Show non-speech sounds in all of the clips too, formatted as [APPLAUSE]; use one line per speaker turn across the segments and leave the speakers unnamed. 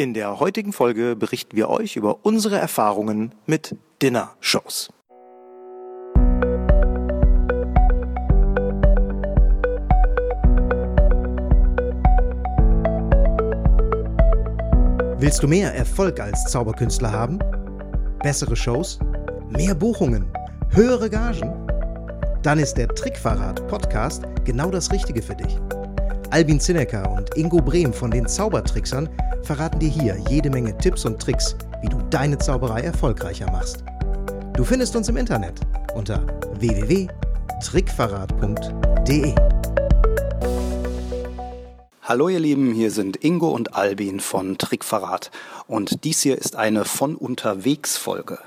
In der heutigen Folge berichten wir euch über unsere Erfahrungen mit Dinner-Shows. Willst du mehr Erfolg als Zauberkünstler haben? Bessere Shows? Mehr Buchungen? Höhere Gagen? Dann ist der Trickverrat Podcast genau das Richtige für dich. Albin Zinecker und Ingo Brehm von den Zaubertricksern verraten dir hier jede Menge Tipps und Tricks, wie du deine Zauberei erfolgreicher machst. Du findest uns im Internet unter www.trickverrat.de.
Hallo ihr Lieben, hier sind Ingo und Albin von Trickverrat und dies hier ist eine von unterwegs Folge.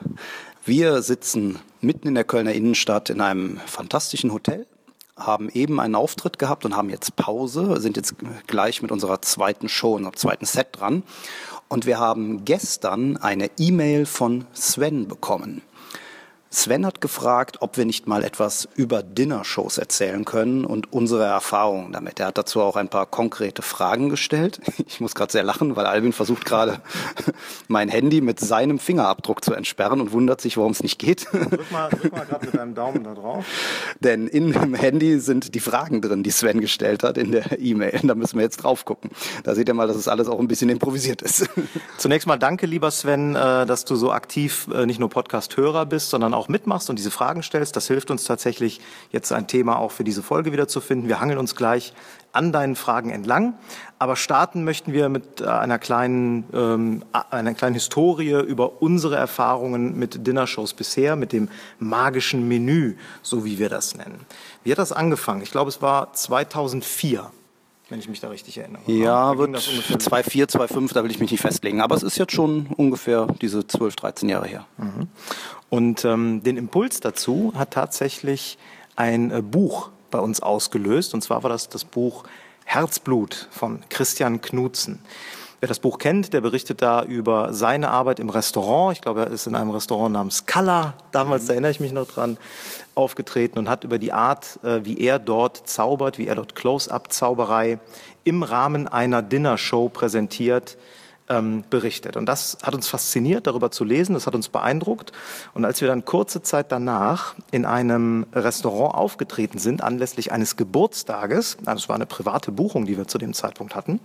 Wir sitzen mitten in der Kölner Innenstadt in einem fantastischen Hotel, haben eben einen Auftritt gehabt und haben jetzt Pause, sind jetzt gleich mit unserer zweiten Show, unserem zweiten Set dran. Und wir haben gestern eine E-Mail von Sven bekommen. Sven hat gefragt, ob wir nicht mal etwas über Dinnershows erzählen können und unsere Erfahrungen damit. Er hat dazu auch ein paar konkrete Fragen gestellt. [LAUGHS] Ich muss gerade sehr lachen, weil Albin versucht gerade [LAUGHS] mein Handy mit seinem Fingerabdruck zu entsperren und wundert sich, warum es nicht geht. Drück mal, drück mal gerade mit deinem Daumen da drauf. Denn in dem Handy sind die Fragen drin, die Sven gestellt hat in der E-Mail. Da müssen wir jetzt drauf gucken. Da seht ihr mal, dass es alles auch ein bisschen improvisiert ist.
Zunächst mal danke, lieber Sven, äh, dass du so aktiv äh, nicht nur Podcast-Hörer bist, sondern auch auch mitmachst und diese Fragen stellst. Das hilft uns tatsächlich, jetzt ein Thema auch für diese Folge wieder zu finden. Wir hangeln uns gleich an deinen Fragen entlang. Aber starten möchten wir mit äh, einer kleinen, ähm, einer kleinen Historie über unsere Erfahrungen mit Dinnershows bisher, mit dem magischen Menü, so wie wir das nennen. Wie hat das angefangen? Ich glaube, es war 2004 wenn ich mich da richtig erinnere.
Ja, wird 2,4, 2,5, da will ich mich nicht festlegen. Aber es ist jetzt schon ungefähr diese 12, 13 Jahre her. Mhm.
Und ähm, den Impuls dazu hat tatsächlich ein äh, Buch bei uns ausgelöst. Und zwar war das das Buch Herzblut von Christian Knutzen. Wer das Buch kennt, der berichtet da über seine Arbeit im Restaurant. Ich glaube, er ist in einem Restaurant namens Kalla, damals, da erinnere ich mich noch dran, aufgetreten und hat über die Art, äh, wie er dort zaubert, wie er dort Close-up-Zauberei im Rahmen einer Dinnershow präsentiert, ähm, berichtet. Und das hat uns fasziniert, darüber zu lesen, das hat uns beeindruckt. Und als wir dann kurze Zeit danach in einem Restaurant aufgetreten sind, anlässlich eines Geburtstages, also es war eine private Buchung, die wir zu dem Zeitpunkt hatten,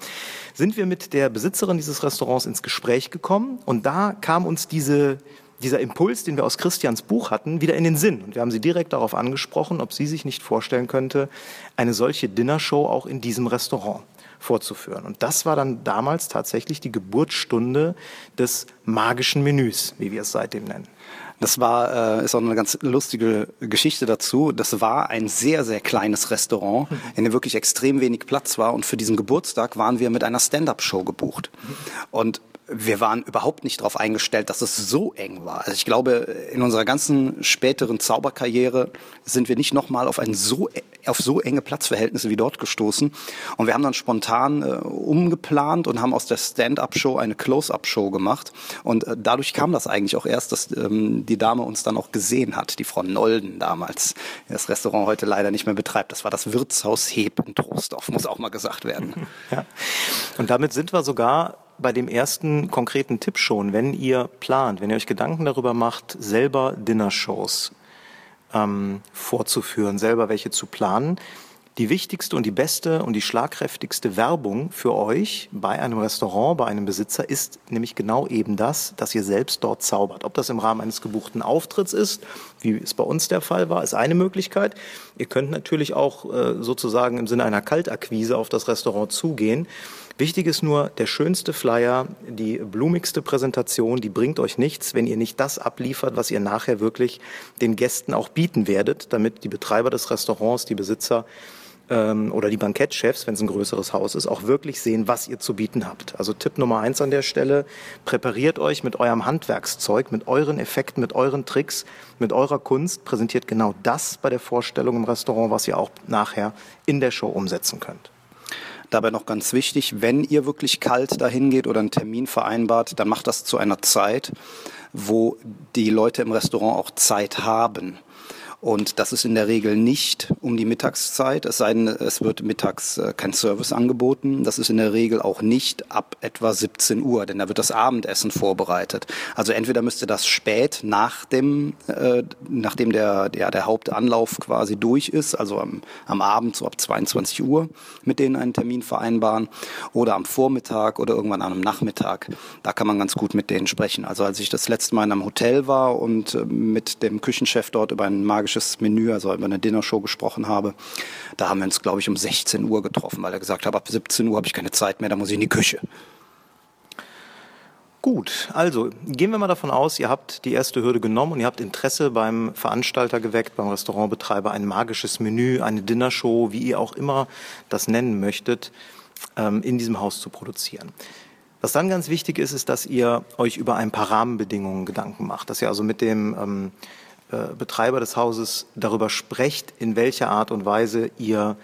sind wir mit der Besitzerin dieses Restaurants ins Gespräch gekommen. Und da kam uns diese dieser Impuls, den wir aus Christians Buch hatten, wieder in den Sinn. Und wir haben sie direkt darauf angesprochen, ob sie sich nicht vorstellen könnte, eine solche Dinnershow auch in diesem Restaurant vorzuführen. Und das war dann damals tatsächlich die Geburtsstunde des magischen Menüs, wie wir es seitdem nennen.
Das war, äh, ist auch eine ganz lustige Geschichte dazu. Das war ein sehr, sehr kleines Restaurant, in dem wirklich extrem wenig Platz war. Und für diesen Geburtstag waren wir mit einer Stand-up-Show gebucht. Und wir waren überhaupt nicht darauf eingestellt, dass es so eng war. Also ich glaube, in unserer ganzen späteren Zauberkarriere sind wir nicht nochmal auf ein so auf so enge Platzverhältnisse wie dort gestoßen. Und wir haben dann spontan äh, umgeplant und haben aus der Stand-up-Show eine Close-up-Show gemacht. Und äh, dadurch kam das eigentlich auch erst, dass ähm, die Dame uns dann auch gesehen hat, die Frau Nolden damals, die das Restaurant heute leider nicht mehr betreibt. Das war das Wirtshaus Heb in Trostorf, muss auch mal gesagt werden. [LAUGHS]
Ja. Und damit sind wir sogar bei dem ersten konkreten Tipp schon, wenn ihr plant, wenn ihr euch Gedanken darüber macht, selber Dinnershows ähm, vorzuführen, selber welche zu planen, die wichtigste und die beste und die schlagkräftigste Werbung für euch bei einem Restaurant, bei einem Besitzer ist nämlich genau eben das, dass ihr selbst dort zaubert. Ob das im Rahmen eines gebuchten Auftritts ist, wie es bei uns der Fall war, ist eine Möglichkeit. Ihr könnt natürlich auch äh, sozusagen im Sinne einer Kaltakquise auf das Restaurant zugehen Wichtig ist nur, der schönste Flyer, die blumigste Präsentation, die bringt euch nichts, wenn ihr nicht das abliefert, was ihr nachher wirklich den Gästen auch bieten werdet, damit die Betreiber des Restaurants, die Besitzer ähm, oder die Bankettchefs, wenn es ein größeres Haus ist, auch wirklich sehen, was ihr zu bieten habt. Also Tipp Nummer eins an der Stelle, präpariert euch mit eurem Handwerkszeug, mit euren Effekten, mit euren Tricks, mit eurer Kunst, präsentiert genau das bei der Vorstellung im Restaurant, was ihr auch nachher in der Show umsetzen könnt.
Dabei noch ganz wichtig, wenn ihr wirklich kalt dahin geht oder einen Termin vereinbart, dann macht das zu einer Zeit, wo die Leute im Restaurant auch Zeit haben. Und das ist in der Regel nicht um die Mittagszeit, es sei denn, es wird mittags äh, kein Service angeboten. Das ist in der Regel auch nicht ab etwa 17 Uhr, denn da wird das Abendessen vorbereitet. Also entweder müsste das spät nach dem, äh, nachdem der, der, der Hauptanlauf quasi durch ist, also am, am Abend so ab 22 Uhr mit denen einen Termin vereinbaren oder am Vormittag oder irgendwann am Nachmittag. Da kann man ganz gut mit denen sprechen. Also als ich das letzte Mal in einem Hotel war und äh, mit dem Küchenchef dort über ein magisches Menü, also über eine Dinnershow gesprochen habe, da haben wir uns, glaube ich, um 16 Uhr getroffen, weil er gesagt hat, ab 17 Uhr habe ich keine Zeit mehr, da muss ich in die Küche.
Gut, also gehen wir mal davon aus, ihr habt die erste Hürde genommen und ihr habt Interesse beim Veranstalter geweckt, beim Restaurantbetreiber, ein magisches Menü, eine Dinnershow, wie ihr auch immer das nennen möchtet, ähm, in diesem Haus zu produzieren. Was dann ganz wichtig ist, ist, dass ihr euch über ein paar Rahmenbedingungen Gedanken macht, dass ihr also mit dem ähm, äh, Betreiber des Hauses darüber sprecht, in welcher Art und Weise ihr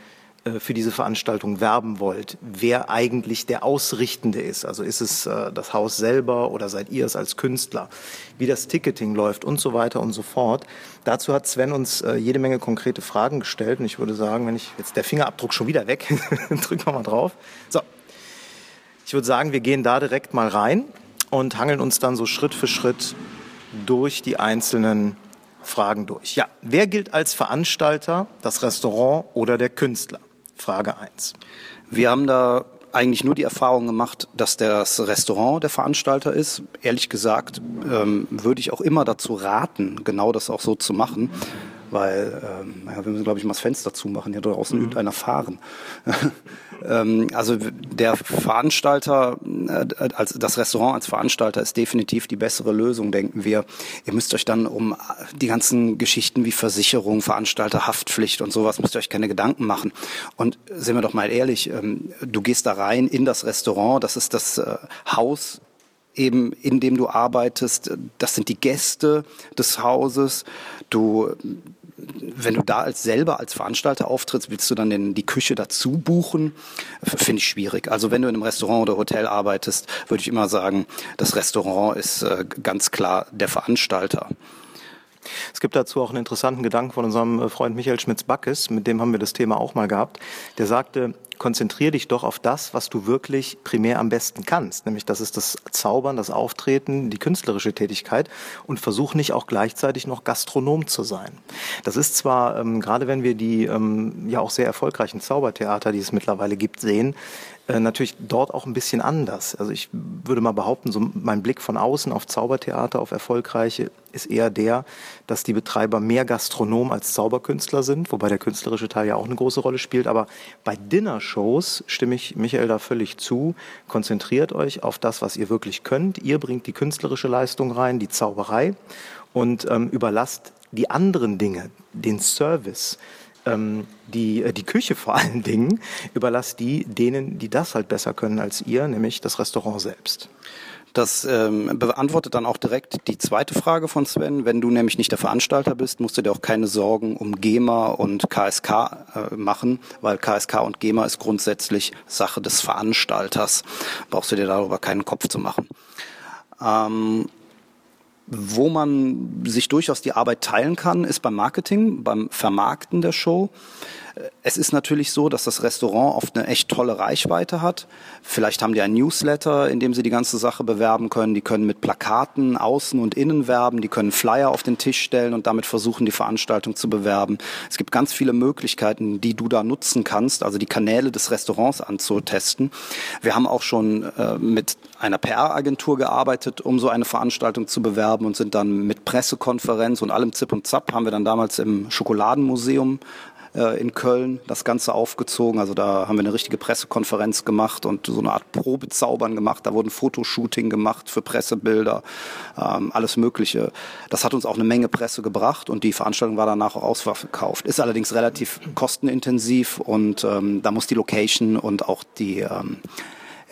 äh, für diese Veranstaltung werben wollt, wer eigentlich der Ausrichtende ist. Also ist es äh, das Haus selber oder seid ihr es als Künstler, wie das Ticketing läuft und so weiter und so fort. Dazu hat Sven uns jede Menge konkrete Fragen gestellt und ich würde sagen, wenn ich jetzt der Fingerabdruck schon wieder weg, [LAUGHS] drücken wir mal drauf. So, ich würde sagen, wir gehen da direkt mal rein und hangeln uns dann so Schritt für Schritt durch die einzelnen Fragen durch. Ja, wer gilt als Veranstalter, das Restaurant oder der Künstler? Frage 1.
Wir haben da eigentlich nur die Erfahrung gemacht, dass das Restaurant der Veranstalter ist. Ehrlich gesagt ähm, würde ich auch immer dazu raten, genau das auch so zu machen, weil ähm, ja, wir müssen, glaube ich, mal das Fenster zumachen. Hier draußen mhm. übt einer fahren. [LAUGHS] ähm, also der Veranstalter, äh, als das Restaurant als Veranstalter ist definitiv die bessere Lösung, denken wir. Ihr müsst euch dann um die ganzen Geschichten wie Versicherung, Veranstalterhaftpflicht und sowas müsst ihr euch keine Gedanken machen. Und sind wir doch mal ehrlich, ähm, du gehst da rein in das Restaurant, das ist das äh, Haus eben in dem du arbeitest. Das sind die Gäste des Hauses. Du wenn du da als selber als Veranstalter auftrittst, willst du dann den, die Küche dazu buchen? Finde ich schwierig. Also wenn du in einem Restaurant oder Hotel arbeitest, würde ich immer sagen, das Restaurant ist äh, ganz klar der Veranstalter.
Es gibt dazu auch einen interessanten Gedanken von unserem äh, Freund Michael Schmitz-Backes, mit dem haben wir das Thema auch mal gehabt. Der sagte, konzentrier dich doch auf das, was du wirklich primär am besten kannst. Nämlich das ist das Zaubern, das Auftreten, die künstlerische Tätigkeit und versuch nicht auch gleichzeitig noch Gastronom zu sein. Das ist zwar, ähm, gerade wenn wir die ähm, ja auch sehr erfolgreichen Zaubertheater, die es mittlerweile gibt, sehen, äh, natürlich dort auch ein bisschen anders. Also ich würde mal behaupten, so mein Blick von außen auf Zaubertheater, auf erfolgreiche, ist eher der, dass die Betreiber mehr Gastronom als Zauberkünstler sind, wobei der künstlerische Teil ja auch eine große Rolle spielt. Aber bei Dinnershows stimme ich Michael da völlig zu. Konzentriert euch auf das, was ihr wirklich könnt. Ihr bringt die künstlerische Leistung rein, die Zauberei und ähm, überlasst die anderen Dinge, den Service, ähm, die, äh, die Küche vor [LAUGHS] allen Dingen, überlasst die denen, die das halt besser können als ihr, nämlich das Restaurant selbst.
Das ähm, beantwortet dann auch direkt die zweite Frage von Sven. Wenn du nämlich nicht der Veranstalter bist, musst du dir auch keine Sorgen um GEMA und KSK äh, machen, weil KSK und GEMA ist grundsätzlich Sache des Veranstalters. Brauchst du dir darüber keinen Kopf zu machen. Ähm, wo man sich durchaus die Arbeit teilen kann, ist beim Marketing, beim Vermarkten der Show. Es ist natürlich so, dass das Restaurant oft eine echt tolle Reichweite hat. Vielleicht haben die ein Newsletter, in dem sie die ganze Sache bewerben können. Die können mit Plakaten außen und innen werben. Die können Flyer auf den Tisch stellen und damit versuchen, die Veranstaltung zu bewerben. Es gibt ganz viele Möglichkeiten, die du da nutzen kannst, also die Kanäle des Restaurants anzutesten. Wir haben auch schon äh, mit einer PR-Agentur gearbeitet, um so eine Veranstaltung zu bewerben und sind dann mit Pressekonferenz und allem Zip und Zap haben wir dann damals im Schokoladenmuseum äh, in Köln das Ganze aufgezogen. Also da haben wir eine richtige Pressekonferenz gemacht und so eine Art Probezaubern gemacht. Da wurden Fotoshooting gemacht für Pressebilder, ähm, alles Mögliche. Das hat uns auch eine Menge Presse gebracht und die Veranstaltung war danach auch ausverkauft. Ist allerdings relativ kostenintensiv und ähm, da muss die Location und auch die ähm,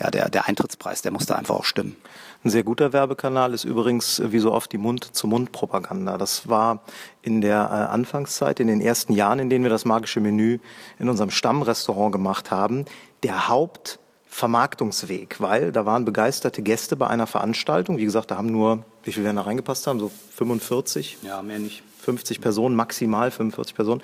ja, der, der Eintrittspreis, der muss da einfach auch stimmen.
Ein sehr guter Werbekanal ist übrigens wie so oft die Mund-zu-Mund-Propaganda. Das war in der äh, Anfangszeit, in den ersten Jahren, in denen wir das magische Menü in unserem Stammrestaurant gemacht haben, der Hauptvermarktungsweg, weil da waren begeisterte Gäste bei einer Veranstaltung. Wie gesagt, da haben nur, wie viele werden da reingepasst haben? So 45?
Ja, mehr nicht.
50 Personen, maximal 45 Personen.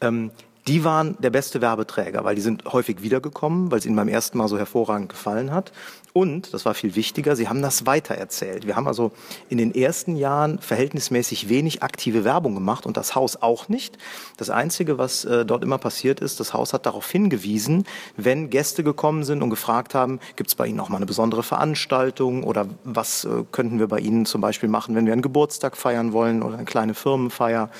Ähm, die waren der beste Werbeträger, weil die sind häufig wiedergekommen, weil es ihnen beim ersten Mal so hervorragend gefallen hat. Und, das war viel wichtiger, sie haben das weitererzählt. Wir haben also in den ersten Jahren verhältnismäßig wenig aktive Werbung gemacht und das Haus auch nicht. Das Einzige, was äh, dort immer passiert ist, das Haus hat darauf hingewiesen, wenn Gäste gekommen sind und gefragt haben, gibt es bei Ihnen auch mal eine besondere Veranstaltung oder was äh, könnten wir bei Ihnen zum Beispiel machen, wenn wir einen Geburtstag feiern wollen oder eine kleine Firmenfeier.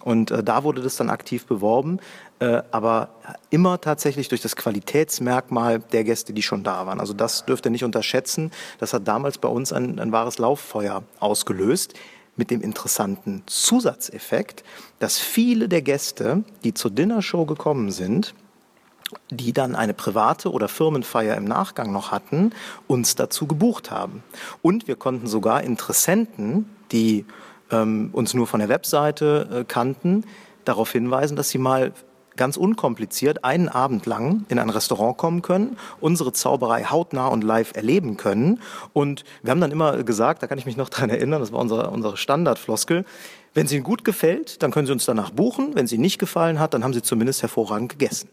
Und äh, da wurde das dann aktiv beworben. Äh, aber immer tatsächlich durch das Qualitätsmerkmal der Gäste, die schon da waren. Also das dürft ihr nicht unterschätzen. Das hat damals bei uns ein, ein wahres Lauffeuer ausgelöst mit dem interessanten Zusatzeffekt, dass viele der Gäste, die zur Dinnershow gekommen sind, die dann eine private oder Firmenfeier im Nachgang noch hatten, uns dazu gebucht haben. Und wir konnten sogar Interessenten, die ähm, uns nur von der Webseite äh, kannten, darauf hinweisen, dass sie mal ganz unkompliziert einen Abend lang in ein Restaurant kommen können, unsere Zauberei hautnah und live erleben können. Und wir haben dann immer gesagt, da kann ich mich noch dran erinnern, das war unsere, unsere Standardfloskel, wenn es Ihnen gut gefällt, dann können Sie uns danach buchen. Wenn es Ihnen nicht gefallen hat, dann haben Sie zumindest hervorragend gegessen.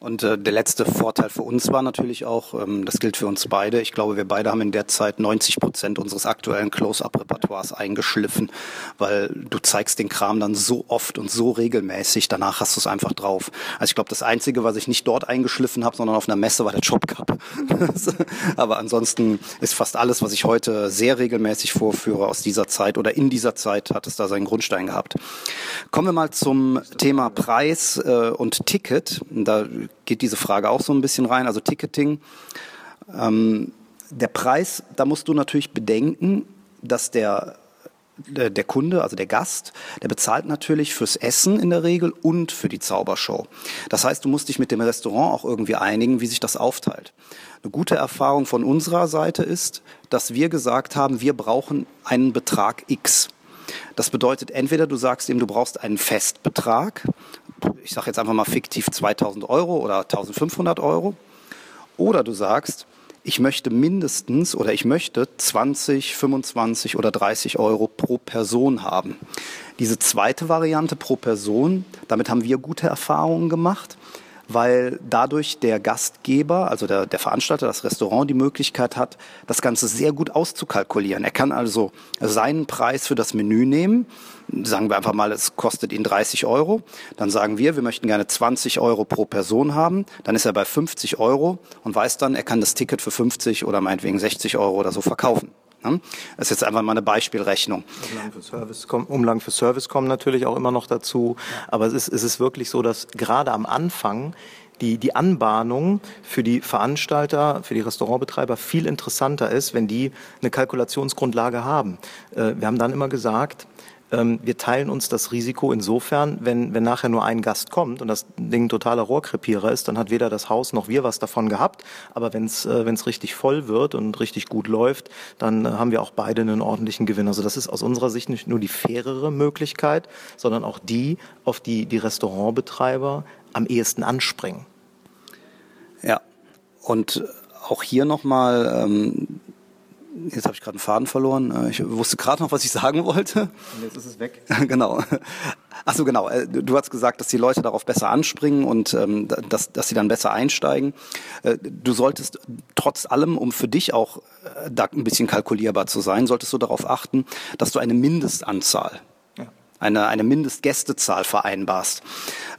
Und äh, der letzte Vorteil für uns war natürlich auch, ähm, das gilt für uns beide, ich glaube, wir beide haben in der Zeit 90 Prozent unseres aktuellen Close-Up-Repertoires eingeschliffen, weil du zeigst den Kram dann so oft und so regelmäßig, danach hast du es einfach drauf. Also ich glaube, das Einzige, was ich nicht dort eingeschliffen habe, sondern auf einer Messe, war der Job Cup. [LAUGHS] Aber ansonsten ist fast alles, was ich heute sehr regelmäßig vorführe aus dieser Zeit oder in dieser Zeit, hat es da seinen Grundstein gehabt. Kommen wir mal zum Thema Preis äh, und Ticket. Da geht diese Frage auch so ein bisschen rein, also Ticketing. Ähm, der Preis, da musst du natürlich bedenken, dass der der Kunde, also der Gast, der bezahlt natürlich fürs Essen in der Regel und für die Zaubershow. Das heißt, du musst dich mit dem Restaurant auch irgendwie einigen, wie sich das aufteilt. Eine gute Erfahrung von unserer Seite ist, dass wir gesagt haben, wir brauchen einen Betrag X. Das bedeutet, entweder du sagst ihm, du brauchst einen Festbetrag, ich sage jetzt einfach mal fiktiv 2000 Euro oder 1500 Euro. Oder du sagst, ich möchte mindestens oder ich möchte 20, 25 oder 30 Euro pro Person haben. Diese zweite Variante pro Person, damit haben wir gute Erfahrungen gemacht weil dadurch der Gastgeber, also der, der Veranstalter, das Restaurant, die Möglichkeit hat, das Ganze sehr gut auszukalkulieren. Er kann also seinen Preis für das Menü nehmen, sagen wir einfach mal, es kostet ihn 30 Euro, dann sagen wir, wir möchten gerne 20 Euro pro Person haben, dann ist er bei 50 Euro und weiß dann, er kann das Ticket für 50 oder meinetwegen 60 Euro oder so verkaufen. Ne? Das ist jetzt einfach mal eine Beispielrechnung.
Umlagen für Service kommen, Umlagen für Service kommen natürlich auch immer noch dazu. Aber es ist, es ist wirklich so, dass gerade am Anfang die, die Anbahnung für die Veranstalter, für die Restaurantbetreiber viel interessanter ist, wenn die eine Kalkulationsgrundlage haben. Äh, wir haben dann immer gesagt, ähm, wir teilen uns das Risiko insofern, wenn, wenn nachher nur ein Gast kommt und das Ding totaler Rohrkrepierer ist, dann hat weder das Haus noch wir was davon gehabt. Aber wenn es äh, richtig voll wird und richtig gut läuft, dann äh, haben wir auch beide einen ordentlichen Gewinn. Also das ist aus unserer Sicht nicht nur die fairere Möglichkeit, sondern auch die, auf die die Restaurantbetreiber am ehesten anspringen.
Ja, und auch hier nochmal ähm, Jetzt habe ich gerade einen Faden verloren. Äh, ich wusste gerade noch, was ich sagen wollte.
Und jetzt ist es weg. [LAUGHS]
genau. Ach so, genau. Äh, du hast gesagt, dass die Leute darauf besser anspringen und ähm, dass, dass sie dann besser einsteigen. Äh, du solltest trotz allem, um für dich auch da ein bisschen kalkulierbar zu sein, solltest du darauf achten, dass du eine Mindestanzahl eine, eine Mindestgästezahl vereinbarst.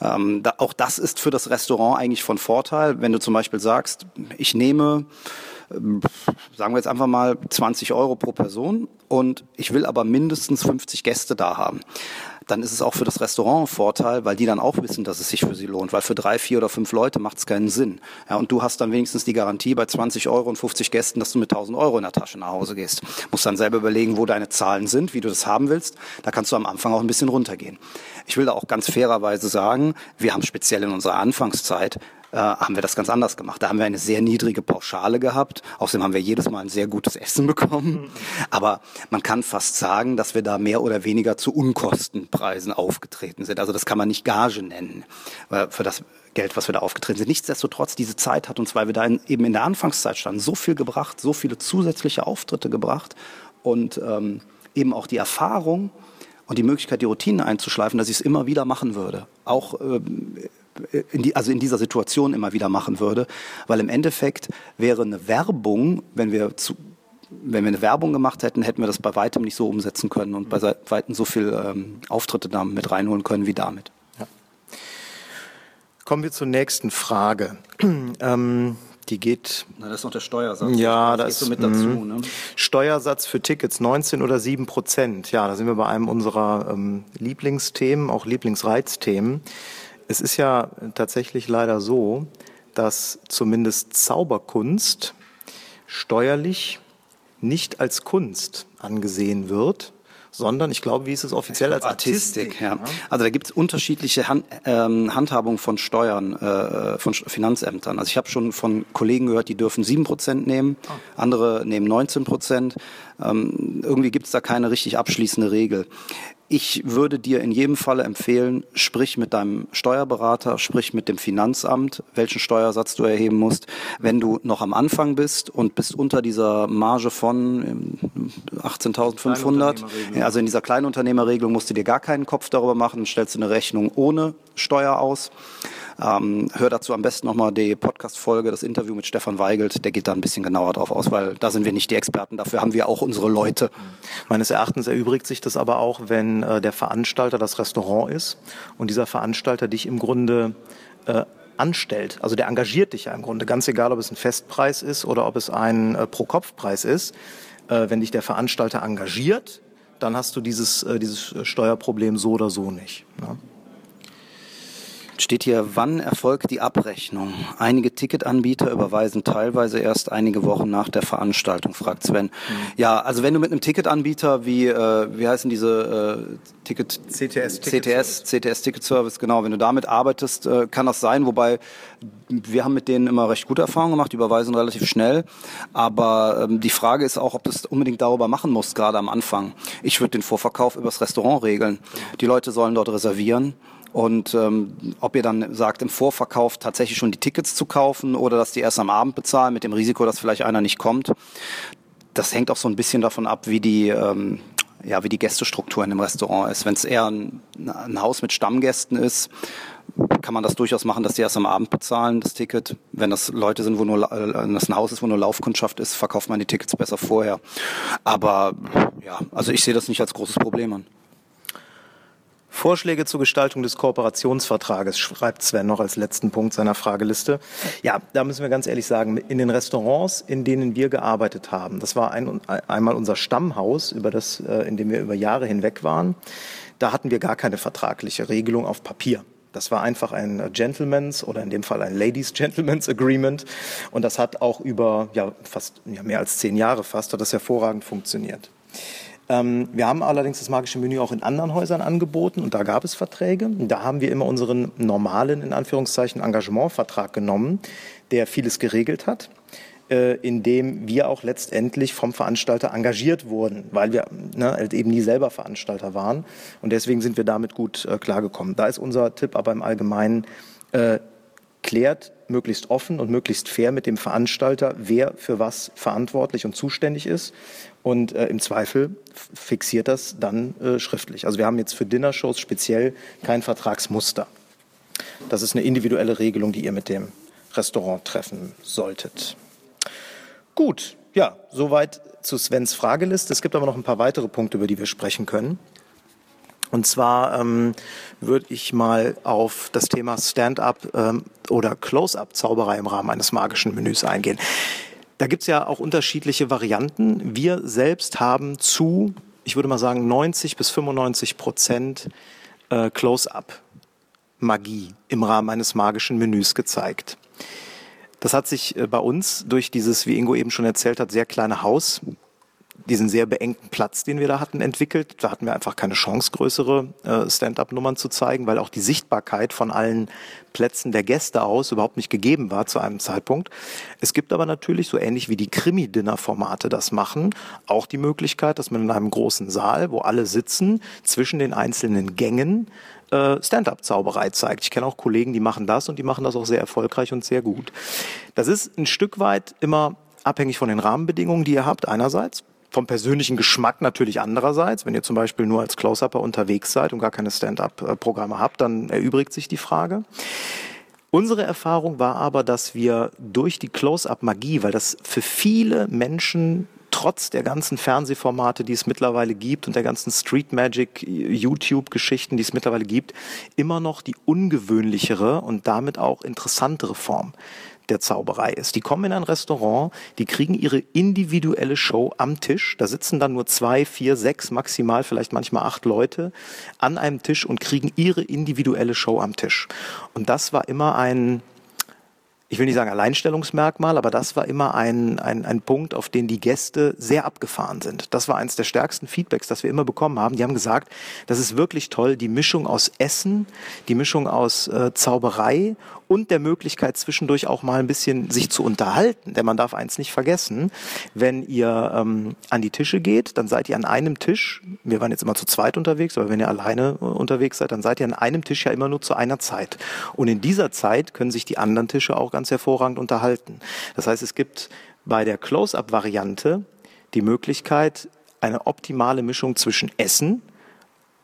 Ähm, da, auch das ist für das Restaurant eigentlich von Vorteil, wenn du zum Beispiel sagst, ich nehme sagen wir jetzt einfach mal 20 Euro pro Person und ich will aber mindestens 50 Gäste da haben. Dann ist es auch für das Restaurant ein Vorteil, weil die dann auch wissen, dass es sich für sie lohnt. Weil für drei, vier oder fünf Leute macht es keinen Sinn. Ja, und du hast dann wenigstens die Garantie bei 20 Euro und 50 Gästen, dass du mit 1000 Euro in der Tasche nach Hause gehst. Musst dann selber überlegen, wo deine Zahlen sind, wie du das haben willst. Da kannst du am Anfang auch ein bisschen runtergehen. Ich will da auch ganz fairerweise sagen, wir haben speziell in unserer Anfangszeit äh, haben wir das ganz anders gemacht. Da haben wir eine sehr niedrige Pauschale gehabt. Außerdem haben wir jedes Mal ein sehr gutes Essen bekommen. Aber man kann fast sagen, dass wir da mehr oder weniger zu Unkostenpreisen aufgetreten sind. Also das kann man nicht Gage nennen für das Geld, was wir da aufgetreten sind. Nichtsdestotrotz, diese Zeit hat uns, weil wir da in, eben in der Anfangszeit standen, so viel gebracht, so viele zusätzliche Auftritte gebracht und ähm, eben auch die Erfahrung, und die Möglichkeit, die Routinen einzuschleifen, dass ich es immer wieder machen würde. Auch ähm, in die, also in dieser Situation immer wieder machen würde. Weil im Endeffekt wäre eine Werbung, wenn wir zu, wenn wir eine Werbung gemacht hätten, hätten wir das bei weitem nicht so umsetzen können und bei weitem so viel ähm, Auftritte damit mit reinholen können wie damit. Ja.
Kommen wir zur nächsten Frage. [CLEARS THROAT] ähm, die geht.
Na, das ist noch der Steuersatz.
Ja, das, das so mit dazu. Mhm. Ne? Steuersatz für Tickets 19 oder 7 Prozent. Ja, da sind wir bei einem unserer ähm, Lieblingsthemen, auch Lieblingsreizthemen. Es ist ja tatsächlich leider so, dass zumindest Zauberkunst steuerlich nicht als Kunst angesehen wird, sondern ich glaube, wie ist es offiziell als Artistik?
Artistik ja. Also da gibt es unterschiedliche Hand, ähm, Handhabung von Steuern, äh, von Finanzämtern. Also ich habe schon von Kollegen gehört, die dürfen sieben Prozent nehmen, ah. andere nehmen 19 Prozent. Ähm, irgendwie gibt es da keine richtig abschließende Regel. Ich würde dir in jedem Falle empfehlen, sprich mit deinem Steuerberater, sprich mit dem Finanzamt, welchen Steuersatz du erheben musst. Wenn du noch am Anfang bist und bist unter dieser Marge von 18.500, ähm, also in dieser Kleinunternehmerregelung musst du dir gar keinen Kopf darüber machen, stellst du eine Rechnung ohne Steuer aus. Ähm, hör dazu am besten nochmal die Podcast-Folge, das Interview mit Stefan Weigelt, der geht da ein bisschen genauer drauf aus, weil da sind wir nicht die Experten, dafür haben wir auch unsere Leute.
Meines Erachtens erübrigt sich das aber auch, wenn äh, der Veranstalter das Restaurant ist und dieser Veranstalter dich im Grunde äh, anstellt. Also der engagiert dich ja im Grunde, ganz egal, ob es ein Festpreis ist oder ob es ein äh, Pro-Kopf-Preis ist. Äh, wenn dich der Veranstalter engagiert, dann hast du dieses, äh, dieses Steuerproblem so oder so nicht. Ne?
Steht hier, wann erfolgt die Abrechnung? Einige Ticketanbieter überweisen teilweise erst einige Wochen nach der Veranstaltung, fragt Sven. Mhm. Ja, also wenn du mit einem Ticketanbieter wie, äh, wie heißen diese äh, Ticket...
CTS,
Ticket CTS, CTS Ticket Service, genau. Wenn du damit arbeitest, äh, kann das sein, wobei wir haben mit denen immer recht gute Erfahrungen gemacht, die überweisen relativ schnell. Aber ähm, die Frage ist auch, ob du es unbedingt darüber machen musst, gerade am Anfang. Ich würde den Vorverkauf übers Restaurant regeln. Die Leute sollen dort reservieren und ähm, ob ihr dann sagt, im Vorverkauf tatsächlich schon die Tickets zu kaufen oder dass die erst am Abend bezahlen mit dem Risiko, dass vielleicht einer nicht kommt, das hängt auch so ein bisschen davon ab, wie die, ähm, ja, wie die Gästestruktur in dem Restaurant ist. Wenn es eher ein, ein Haus mit Stammgästen ist, kann man das durchaus machen, dass die erst am Abend bezahlen, das Ticket. Wenn das Leute sind, wo nur äh, das ein Haus ist, wo nur Laufkundschaft ist, verkauft man die Tickets besser vorher. Aber ja, also ich sehe das nicht als großes Problem an.
Vorschläge zur Gestaltung des Kooperationsvertrages, schreibt Sven noch als letzten Punkt seiner Frageliste. Ja, da müssen wir ganz ehrlich sagen, in den Restaurants, in denen wir gearbeitet haben, das war ein, einmal unser Stammhaus, über das, äh, in dem wir über Jahre hinweg waren, da hatten wir gar keine vertragliche Regelung auf Papier. Das war einfach ein Gentleman's oder in dem Fall ein Ladies Gentleman's Agreement. Und das hat auch über ja, fast ja, mehr als zehn Jahre fast, hat das hervorragend funktioniert. Ähm, wir haben allerdings das magische Menü auch in anderen Häusern angeboten und da gab es Verträge. Da haben wir immer unseren normalen, in Anführungszeichen, Engagementvertrag genommen, der vieles geregelt hat äh, in dem wir auch letztendlich vom Veranstalter engagiert wurden, weil wir ne, halt eben nie selber Veranstalter waren. Und deswegen sind wir damit gut äh, klargekommen. Da ist unser Tipp aber im Allgemeinen, äh, klärt möglichst offen und möglichst fair mit dem Veranstalter, wer für was verantwortlich und zuständig ist. Und äh, im Zweifel fixiert das dann äh, schriftlich. Also wir haben jetzt für Dinnershows speziell kein Vertragsmuster. Das ist eine individuelle Regelung, die ihr mit dem Restaurant treffen solltet. Gut, ja, soweit zu Svens Frageliste. Es gibt aber noch ein paar weitere Punkte, über die wir sprechen können. Und zwar ähm, würde ich mal auf das Thema Stand-up ähm, oder Close-up-Zauberei im Rahmen eines magischen Menüs eingehen. Da gibt's ja auch unterschiedliche Varianten. Wir selbst haben zu, ich würde mal sagen, 90 bis 95 Prozent äh, Close-up-Magie im Rahmen eines magischen Menüs gezeigt. Das hat sich äh, bei uns durch dieses, wie Ingo eben schon erzählt hat, sehr kleine Haus diesen sehr beengten Platz, den wir da hatten, entwickelt. Da hatten wir einfach keine Chance, größere äh, Stand-up-Nummern zu zeigen, weil auch die Sichtbarkeit von allen Plätzen der Gäste aus überhaupt nicht gegeben war zu einem Zeitpunkt. Es gibt aber natürlich, so ähnlich wie die Krimi-Dinner-Formate das machen, auch die Möglichkeit, dass man in einem großen Saal, wo alle sitzen, zwischen den einzelnen Gängen äh, Stand-up-Zauberei zeigt. Ich kenne auch Kollegen, die machen das und die machen das auch sehr erfolgreich und sehr gut. Das ist ein Stück weit immer abhängig von den Rahmenbedingungen, die ihr habt, einerseits. Vom persönlichen Geschmack natürlich andererseits. Wenn ihr zum Beispiel nur als Close-Upper unterwegs seid und gar keine Stand-up-Programme habt, dann erübrigt sich die Frage. Unsere Erfahrung war aber, dass wir durch die Close-up-Magie, weil das für viele Menschen trotz der ganzen Fernsehformate, die es mittlerweile gibt und der ganzen Street Magic YouTube-Geschichten, die es mittlerweile gibt, immer noch die ungewöhnlichere und damit auch interessantere Form der Zauberei ist. Die kommen in ein Restaurant, die kriegen ihre individuelle Show am Tisch. Da sitzen dann nur zwei, vier, sechs, maximal vielleicht manchmal acht Leute an einem Tisch und kriegen ihre individuelle Show am Tisch. Und das war immer ein, ich will nicht sagen Alleinstellungsmerkmal, aber das war immer ein, ein, ein Punkt, auf den die Gäste sehr abgefahren sind. Das war eines der stärksten Feedbacks, das wir immer bekommen haben. Die haben gesagt, das ist wirklich toll, die Mischung aus Essen, die Mischung aus äh, Zauberei und der Möglichkeit zwischendurch auch mal ein bisschen sich zu unterhalten. Denn man darf eins nicht vergessen, wenn ihr ähm, an die Tische geht, dann seid ihr an einem Tisch, wir waren jetzt immer zu zweit unterwegs, aber wenn ihr alleine äh, unterwegs seid, dann seid ihr an einem Tisch ja immer nur zu einer Zeit. Und in dieser Zeit können sich die anderen Tische auch ganz hervorragend unterhalten. Das heißt, es gibt bei der Close-up-Variante die Möglichkeit, eine optimale Mischung zwischen Essen,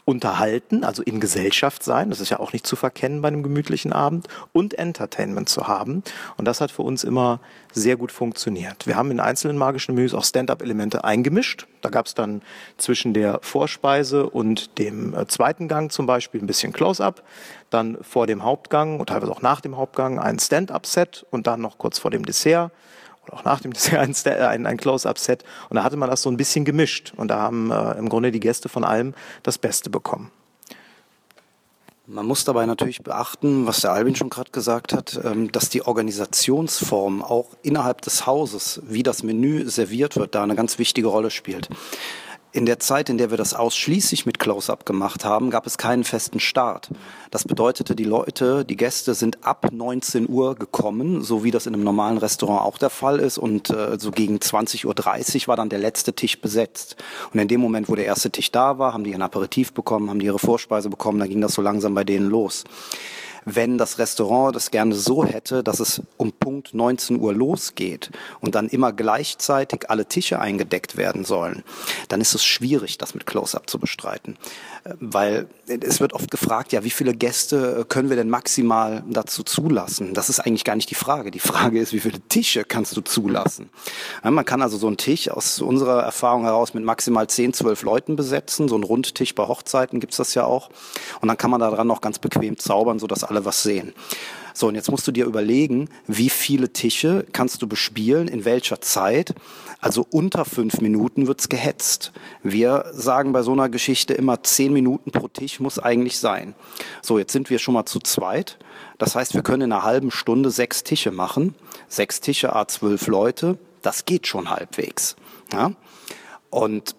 unterhalten, also in Gesellschaft sein, das ist ja auch nicht zu verkennen bei einem gemütlichen Abend, und Entertainment zu haben. Und das hat für uns immer sehr gut funktioniert. Wir haben in einzelnen magischen Menüs auch Stand-up-Elemente eingemischt. Da gab es dann zwischen der Vorspeise und dem äh, zweiten Gang zum Beispiel ein bisschen Close-up, dann vor dem Hauptgang und teilweise auch nach dem Hauptgang ein Stand-up-Set und dann noch kurz vor dem Dessert auch nach dem Dessert ein, ein, ein Close-Up-Set. Und da hatte man das so ein bisschen gemischt. Und da haben äh, im Grunde die Gäste von allem das Beste bekommen.
Man muss dabei natürlich beachten, was der Albin schon gerade gesagt hat, ähm, dass die Organisationsform auch innerhalb des Hauses, wie das Menü serviert wird, da eine ganz wichtige Rolle spielt. In der Zeit, in der wir das ausschließlich mit Close-Up gemacht haben, gab es keinen festen Start. Das bedeutete, die Leute, die Gäste sind ab 19 Uhr gekommen, so wie das in einem normalen Restaurant auch der Fall ist. Und äh, so gegen 20.30 Uhr war dann der letzte Tisch besetzt. Und in dem Moment, wo der erste Tisch da war, haben die ein Aperitif bekommen, haben die ihre Vorspeise bekommen, dann ging das so langsam bei denen los wenn das Restaurant das gerne so hätte, dass es um Punkt 19 Uhr losgeht und dann immer gleichzeitig alle Tische eingedeckt werden sollen, dann ist es schwierig, das mit Close-up zu bestreiten. Äh, weil es wird oft gefragt, ja, wie viele Gäste können wir denn maximal dazu zulassen? Das ist eigentlich gar nicht die Frage. Die Frage ist, wie viele Tische kannst du zulassen? Ja, man kann also so einen Tisch aus unserer Erfahrung heraus mit maximal 10, 12 Leuten besetzen. So ein Rundtisch bei Hochzeiten gibt's das ja auch. Und dann kann man daran noch ganz bequem zaubern, sodass alle alle was sehen. So, und jetzt musst du dir überlegen, wie viele Tische kannst du bespielen, in welcher Zeit. Also unter fünf Minuten wird's gehetzt. Wir sagen bei so einer Geschichte immer, zehn Minuten pro Tisch muss eigentlich sein. So, jetzt sind wir schon mal zu zweit. Das heißt, wir können in einer halben Stunde sechs Tische machen. Sechs Tische, a zwölf Leute. Das geht schon halbwegs. Ja? Und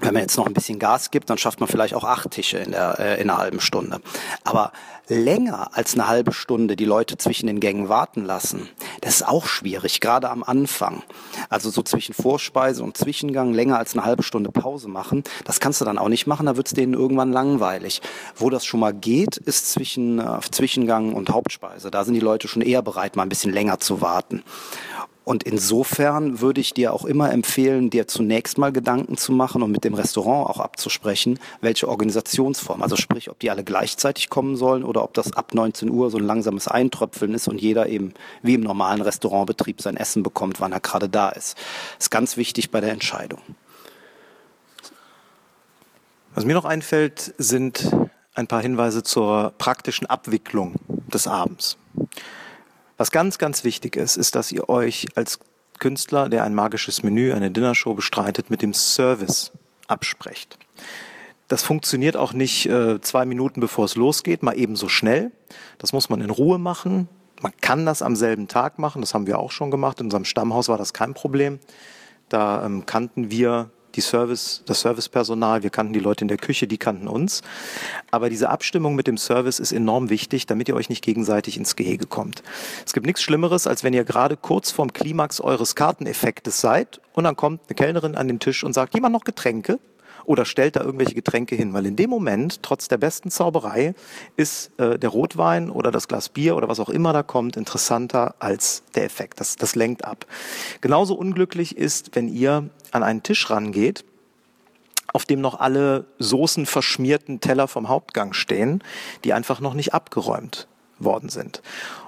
wenn man jetzt noch ein bisschen Gas gibt, dann schafft man vielleicht auch acht Tische in, der, äh, in einer halben Stunde. Aber länger als eine halbe Stunde die Leute zwischen den Gängen warten lassen, das ist auch schwierig, gerade am Anfang. Also so zwischen Vorspeise und Zwischengang länger als eine halbe Stunde Pause machen, das kannst du dann auch nicht machen, da wird's denen irgendwann langweilig. Wo das schon mal geht, ist zwischen äh, Zwischengang und Hauptspeise. Da sind die Leute schon eher bereit, mal ein bisschen länger zu warten. Und insofern würde ich dir auch immer empfehlen, dir zunächst mal Gedanken zu machen und mit dem Restaurant auch abzusprechen, welche Organisationsform, also sprich, ob die alle gleichzeitig kommen sollen oder ob das ab 19 Uhr so ein langsames Eintröpfeln ist und jeder eben wie im normalen Restaurantbetrieb sein Essen bekommt, wann er gerade da ist. Das ist ganz wichtig bei der Entscheidung.
Was mir noch einfällt, sind ein paar Hinweise zur praktischen Abwicklung des Abends. Was ganz, ganz wichtig ist, ist, dass ihr euch als Künstler, der ein magisches Menü, eine Dinnershow bestreitet, mit dem Service absprecht. Das funktioniert auch nicht äh, zwei Minuten bevor es losgeht, mal eben so schnell. Das muss man in Ruhe machen. Man kann das am selben Tag machen. Das haben wir auch schon gemacht. In unserem Stammhaus war das kein Problem. Da ähm, kannten wir die Service, das Servicepersonal, wir kannten die Leute in der Küche, die kannten uns. Aber diese Abstimmung mit dem Service ist enorm wichtig, damit ihr euch nicht gegenseitig ins Gehege kommt. Es gibt nichts Schlimmeres, als wenn ihr gerade kurz vorm Klimax eures Karteneffektes seid und dann kommt eine Kellnerin an den Tisch und sagt, jemand noch Getränke? Oder stellt da irgendwelche Getränke hin, weil in dem Moment, trotz der besten Zauberei, ist äh, der Rotwein oder das Glas Bier oder was auch immer da kommt, interessanter als der Effekt. Das, das lenkt ab. Genauso unglücklich ist, wenn ihr an einen Tisch rangeht, auf dem noch alle Soßen verschmierten Teller vom Hauptgang stehen, die einfach noch nicht abgeräumt worden sind.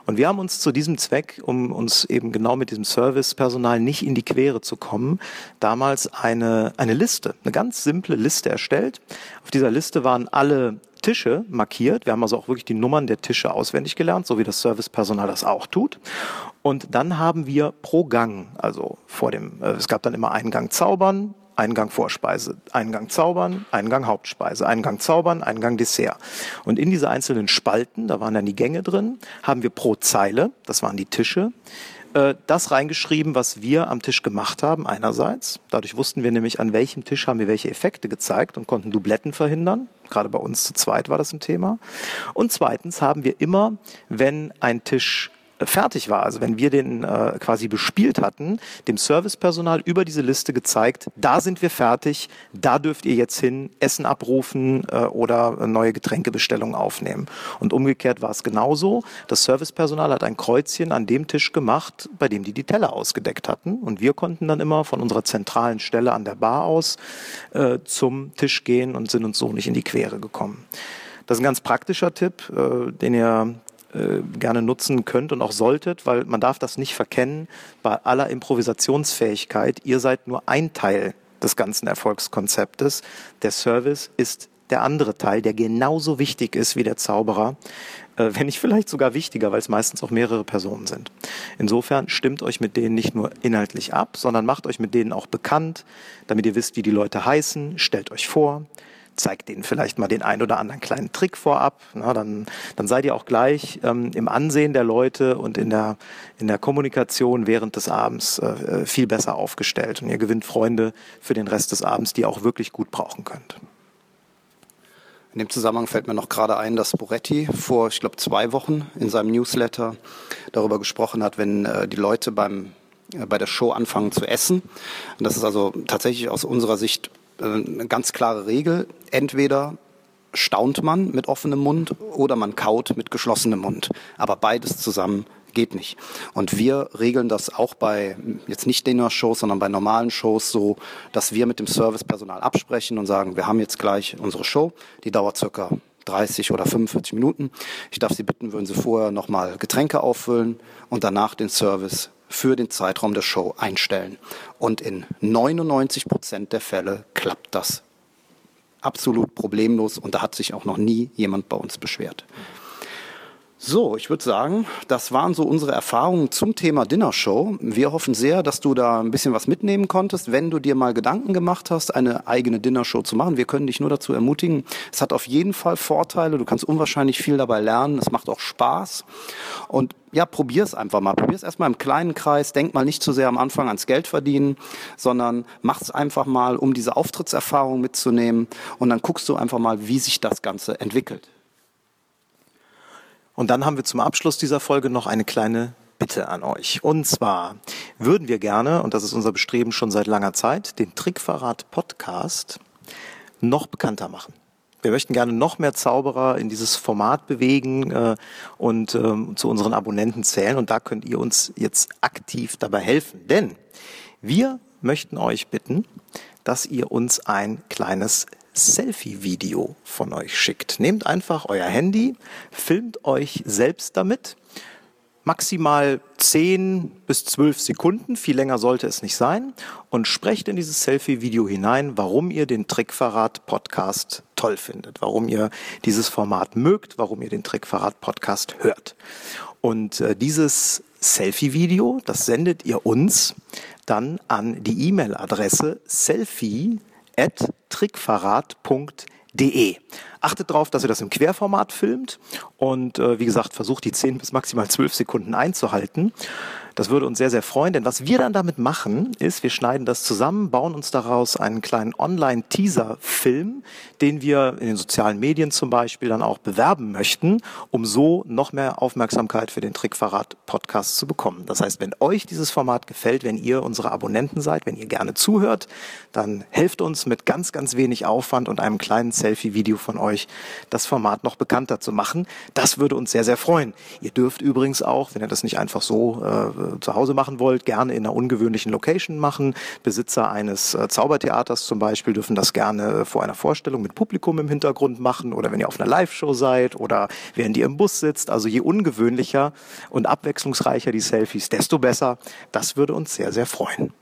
Und wir haben uns zu diesem Zweck, um uns eben genau mit diesem Servicepersonal nicht in die Quere zu kommen, damals eine, eine Liste, eine ganz simple Liste erstellt. Auf dieser Liste waren alle Tische markiert. Wir haben also auch wirklich die Nummern der Tische auswendig gelernt, so wie das Servicepersonal das auch tut. Und dann haben wir pro Gang, also vor dem, äh, es gab dann immer einen Gang Zaubern, Eingang Vorspeise, Eingang Zaubern, Eingang Hauptspeise, Eingang Zaubern, Eingang Dessert. Und in diese einzelnen Spalten, da waren dann die Gänge drin, haben wir pro Zeile, das waren die Tische, äh, das reingeschrieben, was wir am Tisch gemacht haben, einerseits. Dadurch wussten wir nämlich, an welchem Tisch haben wir welche Effekte gezeigt und konnten Dubletten verhindern. Gerade bei uns zu zweit war das ein Thema. Und zweitens haben wir immer, wenn ein Tisch fertig war, also wenn wir den äh, quasi bespielt hatten, dem Servicepersonal über diese Liste gezeigt, da sind wir fertig, da dürft ihr jetzt hin, Essen abrufen äh, oder neue Getränkebestellungen aufnehmen. Und umgekehrt war es genauso. Das Servicepersonal hat ein Kreuzchen an dem Tisch gemacht, bei dem die die Teller ausgedeckt hatten. Und wir konnten dann immer von unserer zentralen Stelle an der Bar aus äh, zum Tisch gehen und sind uns so nicht in die Quere gekommen. Das ist ein ganz praktischer Tipp, äh, den ihr äh, gerne nutzen könnt und auch solltet, weil man darf das nicht verkennen bei aller Improvisationsfähigkeit. Ihr seid nur ein Teil des ganzen Erfolgskonzeptes. Der Service ist der andere Teil, der genauso wichtig ist wie der Zauberer, äh, wenn nicht vielleicht sogar wichtiger, weil es meistens auch mehrere Personen sind. Insofern stimmt euch mit denen nicht nur inhaltlich ab, sondern macht euch mit denen auch bekannt, damit ihr wisst, wie die Leute heißen, stellt euch vor, zeigt denen vielleicht mal den ein oder anderen kleinen Trick vorab. Na, dann, dann seid ihr auch gleich ähm, im Ansehen der Leute und in der, in der Kommunikation während des Abends äh, viel besser aufgestellt. Und ihr gewinnt Freunde für den Rest des Abends, die ihr auch wirklich gut brauchen könnt.
In dem Zusammenhang fällt mir noch gerade ein, dass Boretti vor, ich glaube, zwei Wochen in seinem Newsletter darüber gesprochen hat, wenn äh, die Leute beim äh, bei der Show anfangen zu essen. Und das ist also tatsächlich aus unserer Sicht äh, eine ganz klare Regel. Entweder staunt man mit offenem Mund oder man kaut mit geschlossenem Mund. Aber beides zusammen geht nicht. Und wir regeln das auch bei jetzt nicht Dinner-Shows, sondern bei normalen Shows so, dass wir mit dem Servicepersonal absprechen und sagen, wir haben jetzt gleich unsere Show, die dauert circa 30 oder 45 Minuten. Ich darf Sie bitten, würden Sie vorher nochmal Getränke auffüllen und danach den Service für den Zeitraum der Show einstellen. Und in 99 Prozent der Fälle klappt das absolut problemlos und da hat sich auch noch nie jemand bei uns beschwert. So, ich würde sagen, das waren so unsere Erfahrungen zum Thema Dinnershow. Wir hoffen sehr, dass du da ein bisschen was mitnehmen konntest, wenn du dir mal Gedanken gemacht hast, eine eigene Dinnershow zu machen. Wir können dich nur dazu ermutigen. Es hat auf jeden Fall Vorteile. Du kannst unwahrscheinlich viel dabei lernen. Es macht auch Spaß. Und ja, probier es einfach mal. Probier es erstmal im kleinen Kreis. Denk mal nicht zu sehr am Anfang ans Geld verdienen, sondern mach es einfach mal, um diese Auftrittserfahrung mitzunehmen. Und dann guckst du einfach mal, wie sich das Ganze entwickelt.
Und dann haben wir zum Abschluss dieser Folge noch eine kleine Bitte an euch. Und zwar würden wir gerne, und das ist unser Bestreben schon seit langer Zeit, den Trickverrat Podcast noch bekannter machen. Wir möchten gerne noch mehr Zauberer in dieses Format bewegen äh, und ähm, zu unseren Abonnenten zählen. Und da könnt ihr uns jetzt aktiv dabei helfen. Denn wir möchten euch bitten, dass ihr uns ein kleines Selfie-Video von euch schickt. Nehmt einfach euer Handy, filmt euch selbst damit. Maximal 10 bis 12 Sekunden, viel länger sollte es nicht sein. Und sprecht in dieses Selfie-Video hinein, warum ihr den Trickverrat-Podcast toll findet, warum ihr dieses Format mögt, warum ihr den Trickverrat-Podcast hört. Und äh, dieses Selfie-Video, das sendet ihr uns dann an die E-Mail-Adresse selfie trickverrat.de. Achtet darauf, dass ihr das im Querformat filmt und äh, wie gesagt, versucht die 10 bis maximal 12 Sekunden einzuhalten. Das würde uns sehr, sehr freuen, denn was wir dann damit machen, ist, wir schneiden das zusammen, bauen uns daraus einen kleinen Online-Teaser-Film, den wir in den sozialen Medien zum Beispiel dann auch bewerben möchten, um so noch mehr Aufmerksamkeit für den Trickverrat-Podcast zu bekommen. Das heißt, wenn euch dieses Format gefällt, wenn ihr unsere Abonnenten seid, wenn ihr gerne zuhört, dann helft uns mit ganz, ganz wenig Aufwand und einem kleinen Selfie-Video von euch, das Format noch bekannter zu machen. Das würde uns sehr, sehr freuen. Ihr dürft übrigens auch, wenn ihr das nicht einfach so äh, zu Hause machen wollt, gerne in einer ungewöhnlichen Location machen. Besitzer eines äh, Zaubertheaters zum Beispiel dürfen das gerne vor einer Vorstellung mit Publikum im Hintergrund machen oder wenn ihr auf einer Live-Show seid oder während ihr im Bus sitzt. Also je ungewöhnlicher und abwechslungsreicher die Selfies, desto besser. Das würde uns sehr, sehr freuen.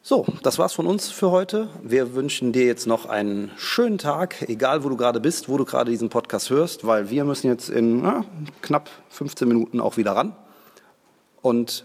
So, das war's von uns für heute. Wir wünschen dir jetzt noch einen schönen Tag, egal wo du gerade bist, wo du gerade diesen Podcast hörst, weil wir müssen jetzt in na, knapp 15 Minuten auch wieder ran. Und